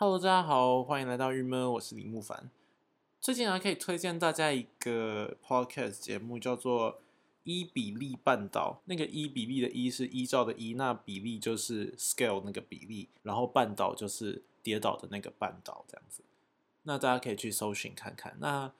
Hello，大家好，欢迎来到郁闷，我是李木凡。最近还可以推荐大家一个 podcast 节目，叫做《伊比利半岛》。那个伊比利的伊是依照的依，那比例就是 scale 那个比例，然后半岛就是跌倒的那个半岛，这样子。那大家可以去搜寻看看。那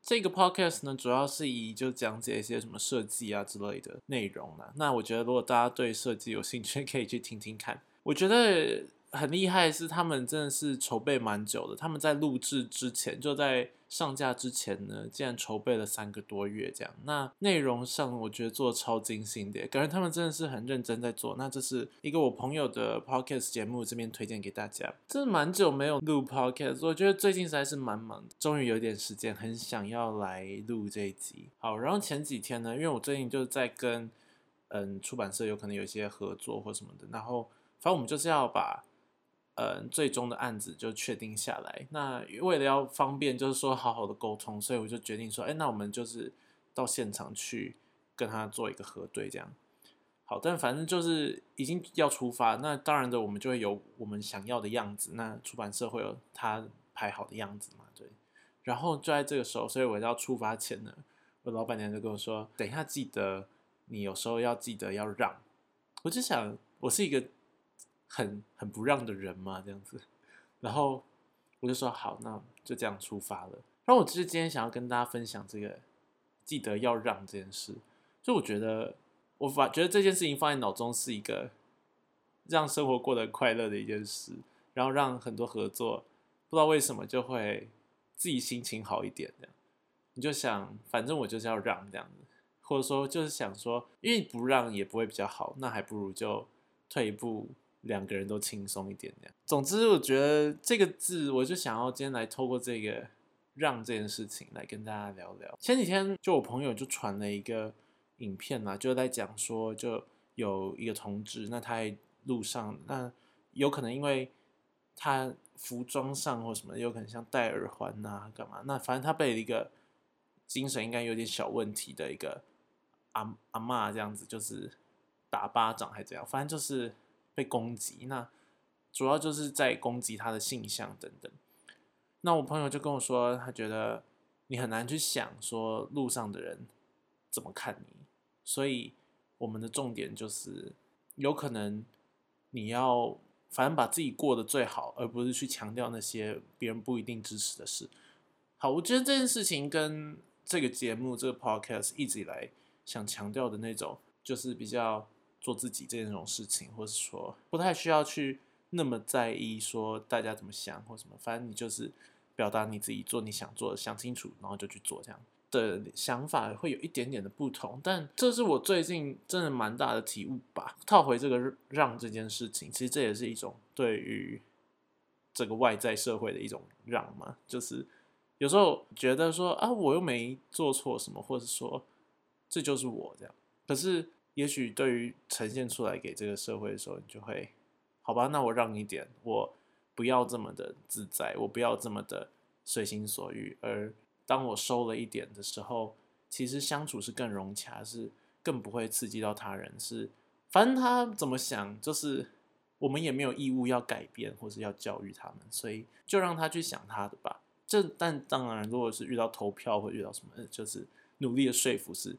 这个 podcast 呢，主要是以就讲解一些什么设计啊之类的内容呢。那我觉得如果大家对设计有兴趣，可以去听听看。我觉得。很厉害，是他们真的是筹备蛮久的。他们在录制之前，就在上架之前呢，竟然筹备了三个多月这样。那内容上，我觉得做的超精心的，感觉他们真的是很认真在做。那这是一个我朋友的 podcast 节目，这边推荐给大家。真的蛮久没有录 podcast，我觉得最近实在是蛮忙，终于有点时间，很想要来录这一集。好，然后前几天呢，因为我最近就在跟嗯出版社有可能有一些合作或什么的，然后反正我们就是要把。嗯，最终的案子就确定下来。那为了要方便，就是说好好的沟通，所以我就决定说，哎，那我们就是到现场去跟他做一个核对，这样。好，但反正就是已经要出发，那当然的，我们就会有我们想要的样子。那出版社会有他排好的样子嘛？对。然后就在这个时候，所以我要出发前呢，我老板娘就跟我说，等一下记得你有时候要记得要让。我就想，我是一个。很很不让的人嘛，这样子，然后我就说好，那就这样出发了。然后我其实今天想要跟大家分享这个，记得要让这件事。就我觉得，我把觉得这件事情放在脑中是一个让生活过得快乐的一件事，然后让很多合作不知道为什么就会自己心情好一点。这样你就想，反正我就是要让这样子，或者说就是想说，因为不让也不会比较好，那还不如就退一步。两个人都轻松一点，这样。总之，我觉得这个字，我就想要今天来透过这个让这件事情来跟大家聊聊。前几天就我朋友就传了一个影片嘛，就在讲说，就有一个同志，那他在路上，那有可能因为他服装上或什么，有可能像戴耳环呐，干嘛？那反正他被一个精神应该有点小问题的一个阿阿妈这样子，就是打巴掌还是怎样，反正就是。被攻击，那主要就是在攻击他的性向等等。那我朋友就跟我说，他觉得你很难去想说路上的人怎么看你，所以我们的重点就是有可能你要反正把自己过得最好，而不是去强调那些别人不一定支持的事。好，我觉得这件事情跟这个节目这个 podcast 一直以来想强调的那种，就是比较。做自己这种事情，或者说不太需要去那么在意说大家怎么想或什么，反正你就是表达你自己，做你想做的，想清楚，然后就去做。这样的想法会有一点点的不同，但这是我最近真的蛮大的体悟吧。套回这个让这件事情，其实这也是一种对于这个外在社会的一种让嘛，就是有时候觉得说啊，我又没做错什么，或者说这就是我这样，可是。也许对于呈现出来给这个社会的时候，你就会，好吧，那我让一点，我不要这么的自在，我不要这么的随心所欲。而当我收了一点的时候，其实相处是更融洽，是更不会刺激到他人。是，反正他怎么想，就是我们也没有义务要改变或是要教育他们，所以就让他去想他的吧。这但当然，如果是遇到投票或遇到什么，就是努力的说服是。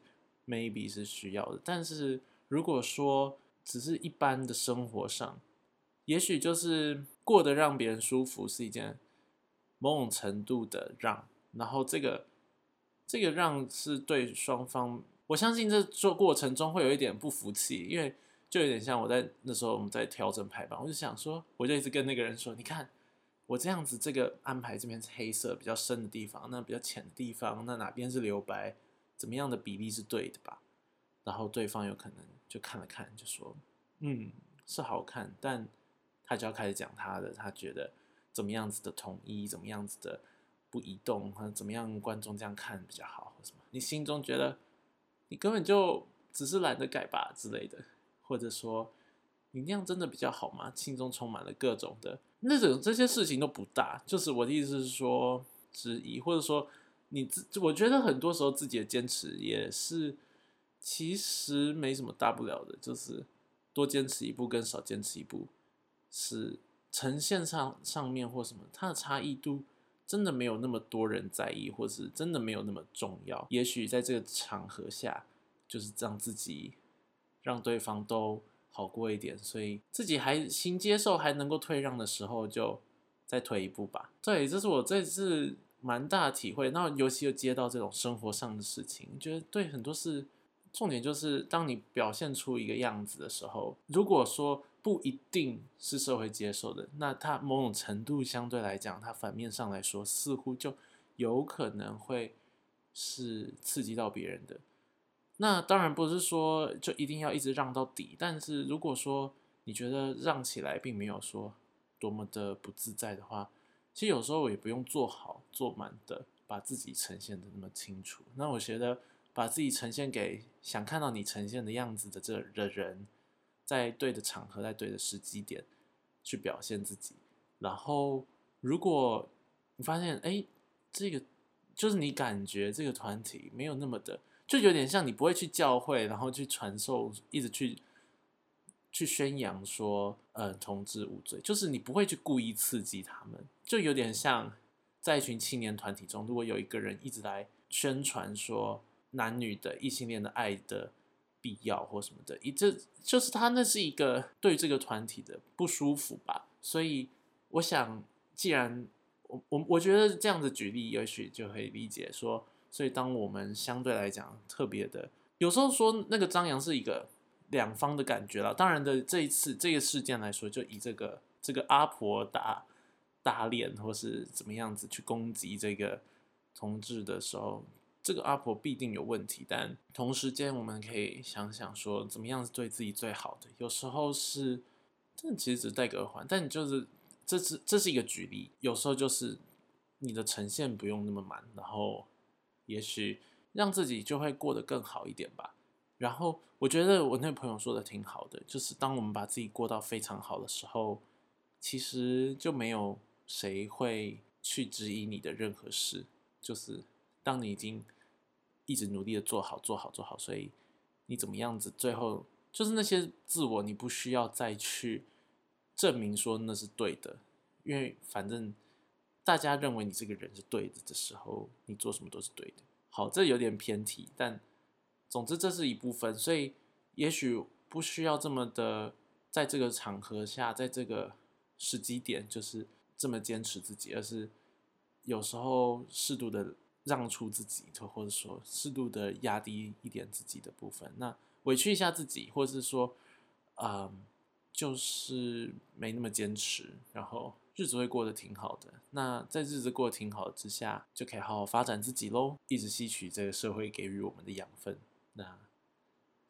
Maybe 是需要的，但是如果说只是一般的生活上，也许就是过得让别人舒服是一件某种程度的让，然后这个这个让是对双方，我相信这做过程中会有一点不服气，因为就有点像我在那时候我们在调整排版，我就想说，我就一直跟那个人说，你看我这样子这个安排这边是黑色比较深的地方，那比较浅的地方，那哪边是留白？怎么样的比例是对的吧？然后对方有可能就看了看，就说：“嗯，是好看。”但他就要开始讲他的，他觉得怎么样子的统一，怎么样子的不移动，或者怎么样观众这样看比较好，或什么？你心中觉得你根本就只是懒得改吧之类的，或者说你那样真的比较好吗？心中充满了各种的那种这些事情都不大，就是我的意思是说质疑，或者说。你自我觉得很多时候自己的坚持也是，其实没什么大不了的，就是多坚持一步跟少坚持一步是呈现上上面或什么，它的差异度真的没有那么多人在意，或是真的没有那么重要。也许在这个场合下，就是让自己让对方都好过一点，所以自己还行接受，还能够退让的时候，就再退一步吧。对，这是我这次蛮大的体会。那尤其又接到这种生活上的事情，觉得对很多事。重点就是，当你表现出一个样子的时候，如果说不一定是社会接受的，那它某种程度相对来讲，它反面上来说，似乎就有可能会是刺激到别人的。那当然不是说就一定要一直让到底，但是如果说你觉得让起来并没有说多么的不自在的话，其实有时候我也不用做好做满的，把自己呈现的那么清楚。那我觉得。把自己呈现给想看到你呈现的样子的这的人，在对的场合，在对的时机点去表现自己。然后，如果你发现，哎，这个就是你感觉这个团体没有那么的，就有点像你不会去教会，然后去传授，一直去去宣扬说，呃，同志无罪，就是你不会去故意刺激他们，就有点像在一群青年团体中，如果有一个人一直来宣传说。男女的异性恋的爱的必要或什么的，一这就是他那是一个对这个团体的不舒服吧。所以我想，既然我我我觉得这样子举例，也许就可以理解说，所以当我们相对来讲特别的，有时候说那个张扬是一个两方的感觉了。当然的，这一次这个事件来说，就以这个这个阿婆打打脸或是怎么样子去攻击这个同志的时候。这个阿婆必定有问题，但同时间我们可以想想说，怎么样是对自己最好的？有时候是，这其实只戴个耳环，但你就是这是这是一个举例。有时候就是你的呈现不用那么满，然后也许让自己就会过得更好一点吧。然后我觉得我那朋友说的挺好的，就是当我们把自己过到非常好的时候，其实就没有谁会去质疑你的任何事，就是。当你已经一直努力的做好、做好、做好，所以你怎么样子，最后就是那些自我，你不需要再去证明说那是对的，因为反正大家认为你这个人是对的的时候，你做什么都是对的。好，这有点偏题，但总之这是一部分，所以也许不需要这么的在这个场合下，在这个时机点，就是这么坚持自己，而是有时候适度的。让出自己，或者说适度的压低一点自己的部分，那委屈一下自己，或者是说，嗯，就是没那么坚持，然后日子会过得挺好的。那在日子过得挺好之下，就可以好好发展自己喽，一直吸取这个社会给予我们的养分。那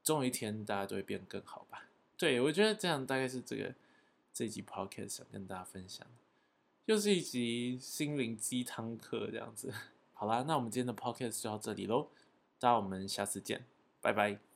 总有一天，大家都会变更好吧？对我觉得这样大概是这个这一集 podcast 想跟大家分享，又是一集心灵鸡汤课这样子。好啦，那我们今天的 podcast 就到这里喽，大家我们下次见，拜拜。